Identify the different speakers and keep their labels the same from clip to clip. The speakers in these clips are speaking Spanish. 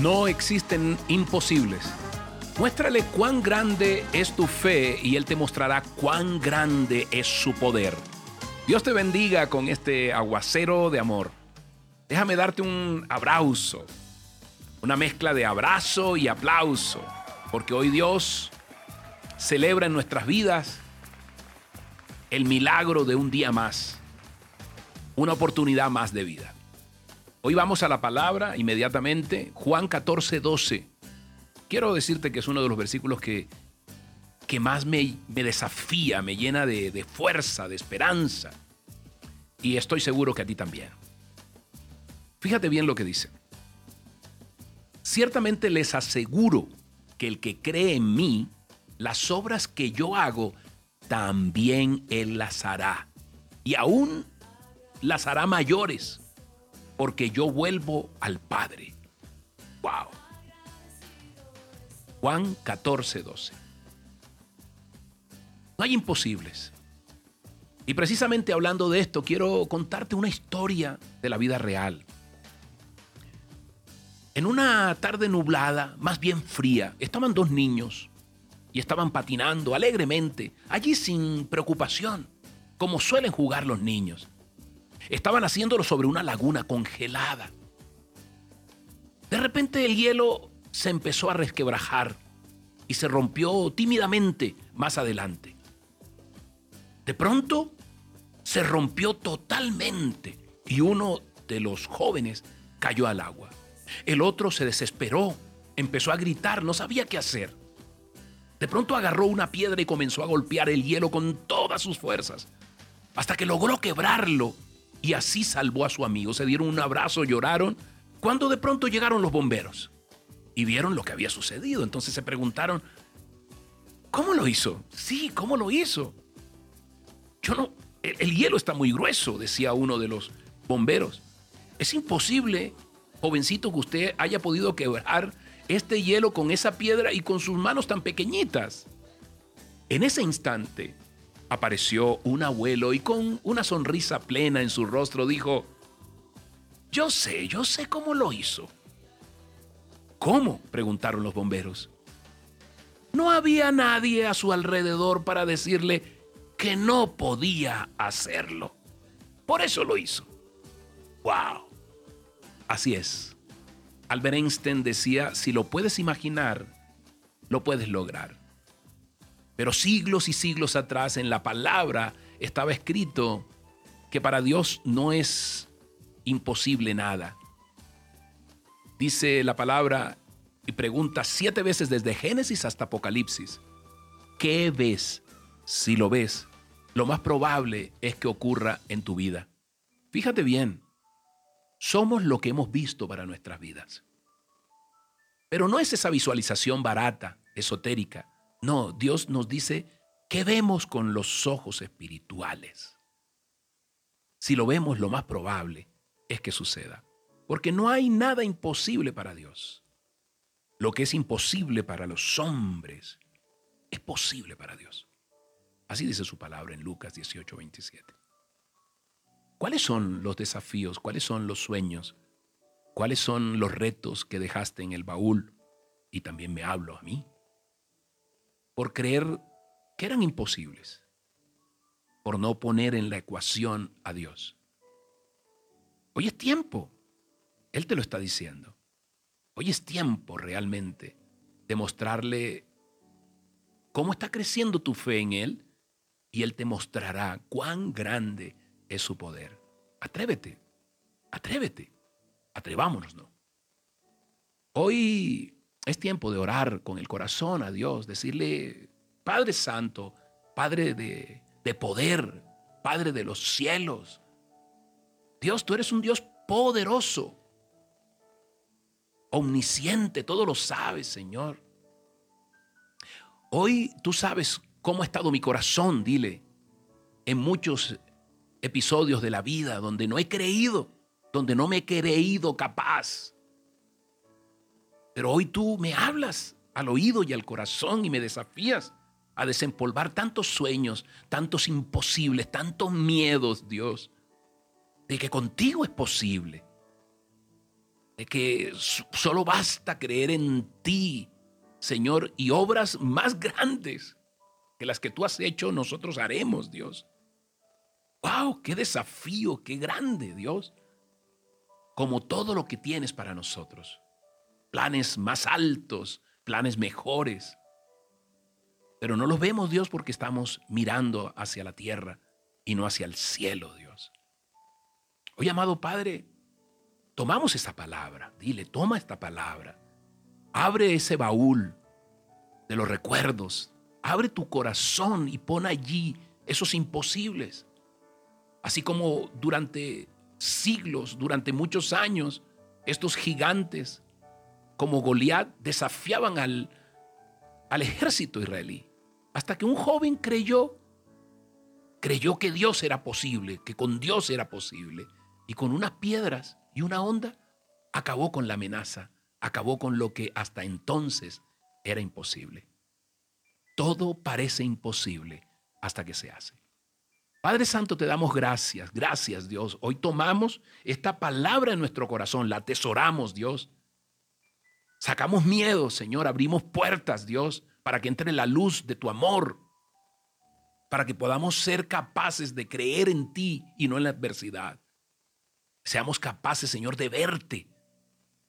Speaker 1: No existen imposibles. Muéstrale cuán grande es tu fe y Él te mostrará cuán grande es su poder. Dios te bendiga con este aguacero de amor. Déjame darte un abrazo, una mezcla de abrazo y aplauso, porque hoy Dios celebra en nuestras vidas el milagro de un día más, una oportunidad más de vida. Hoy vamos a la palabra inmediatamente, Juan 14, 12. Quiero decirte que es uno de los versículos que, que más me, me desafía, me llena de, de fuerza, de esperanza. Y estoy seguro que a ti también. Fíjate bien lo que dice. Ciertamente les aseguro que el que cree en mí, las obras que yo hago, también él las hará. Y aún las hará mayores porque yo vuelvo al Padre. ¡Wow! Juan 14, 12. No hay imposibles. Y precisamente hablando de esto, quiero contarte una historia de la vida real. En una tarde nublada, más bien fría, estaban dos niños y estaban patinando alegremente, allí sin preocupación, como suelen jugar los niños. Estaban haciéndolo sobre una laguna congelada. De repente el hielo se empezó a resquebrajar y se rompió tímidamente más adelante. De pronto se rompió totalmente y uno de los jóvenes cayó al agua. El otro se desesperó, empezó a gritar, no sabía qué hacer. De pronto agarró una piedra y comenzó a golpear el hielo con todas sus fuerzas, hasta que logró quebrarlo y así salvó a su amigo. Se dieron un abrazo, lloraron, cuando de pronto llegaron los bomberos y vieron lo que había sucedido. Entonces se preguntaron, ¿cómo lo hizo? Sí, ¿cómo lo hizo? Yo no, el, el hielo está muy grueso, decía uno de los bomberos. Es imposible, jovencito, que usted haya podido quebrar este hielo con esa piedra y con sus manos tan pequeñitas. En ese instante, apareció un abuelo y con una sonrisa plena en su rostro dijo, yo sé, yo sé cómo lo hizo. ¿Cómo? preguntaron los bomberos. No había nadie a su alrededor para decirle que no podía hacerlo. Por eso lo hizo. ¡Wow! Así es. Albert Einstein decía, si lo puedes imaginar, lo puedes lograr. Pero siglos y siglos atrás en la palabra estaba escrito que para Dios no es imposible nada. Dice la palabra y pregunta siete veces desde Génesis hasta Apocalipsis. ¿Qué ves? Si lo ves, lo más probable es que ocurra en tu vida. Fíjate bien, somos lo que hemos visto para nuestras vidas. Pero no es esa visualización barata, esotérica, no, Dios nos dice que vemos con los ojos espirituales. Si lo vemos, lo más probable es que suceda. Porque no hay nada imposible para Dios. Lo que es imposible para los hombres es posible para Dios. Así dice su palabra en Lucas 18, 27. ¿Cuáles son los desafíos? ¿Cuáles son los sueños? ¿Cuáles son los retos que dejaste en el baúl? Y también me hablo a mí por creer que eran imposibles, por no poner en la ecuación a Dios. Hoy es tiempo, Él te lo está diciendo. Hoy es tiempo realmente de mostrarle cómo está creciendo tu fe en Él y Él te mostrará cuán grande es su poder. Atrévete, atrévete, atrevámonos, ¿no? Hoy es tiempo de orar con el corazón a Dios, decirle, Padre Santo, Padre de, de poder, Padre de los cielos. Dios, tú eres un Dios poderoso, omnisciente, todo lo sabes, Señor. Hoy tú sabes cómo ha estado mi corazón, dile, en muchos episodios de la vida donde no he creído, donde no me he creído capaz pero hoy tú me hablas al oído y al corazón y me desafías a desempolvar tantos sueños, tantos imposibles, tantos miedos, Dios, de que contigo es posible. de que solo basta creer en ti, Señor, y obras más grandes que las que tú has hecho, nosotros haremos, Dios. ¡Wow! ¡Qué desafío! ¡Qué grande, Dios! Como todo lo que tienes para nosotros. Planes más altos, planes mejores. Pero no los vemos, Dios, porque estamos mirando hacia la tierra y no hacia el cielo, Dios. Hoy, amado Padre, tomamos esa palabra. Dile, toma esta palabra. Abre ese baúl de los recuerdos, Abre tu corazón y pon allí esos imposibles. Así como durante siglos, durante muchos años, estos gigantes como Goliat desafiaban al, al ejército israelí. Hasta que un joven creyó, creyó que Dios era posible, que con Dios era posible. Y con unas piedras y una onda acabó con la amenaza, acabó con lo que hasta entonces era imposible. Todo parece imposible hasta que se hace. Padre Santo, te damos gracias, gracias Dios. Hoy tomamos esta palabra en nuestro corazón, la atesoramos Dios. Sacamos miedo, Señor, abrimos puertas, Dios, para que entre la luz de tu amor, para que podamos ser capaces de creer en ti y no en la adversidad. Seamos capaces, Señor, de verte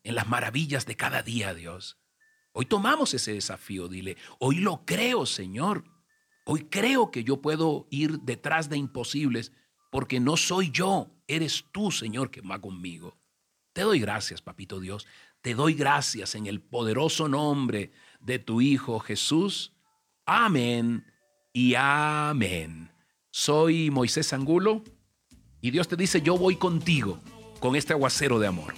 Speaker 1: en las maravillas de cada día, Dios. Hoy tomamos ese desafío, dile, hoy lo creo, Señor. Hoy creo que yo puedo ir detrás de imposibles porque no soy yo, eres tú, Señor, que va conmigo. Te doy gracias, Papito Dios. Te doy gracias en el poderoso nombre de tu Hijo Jesús. Amén y amén. Soy Moisés Angulo y Dios te dice, yo voy contigo con este aguacero de amor.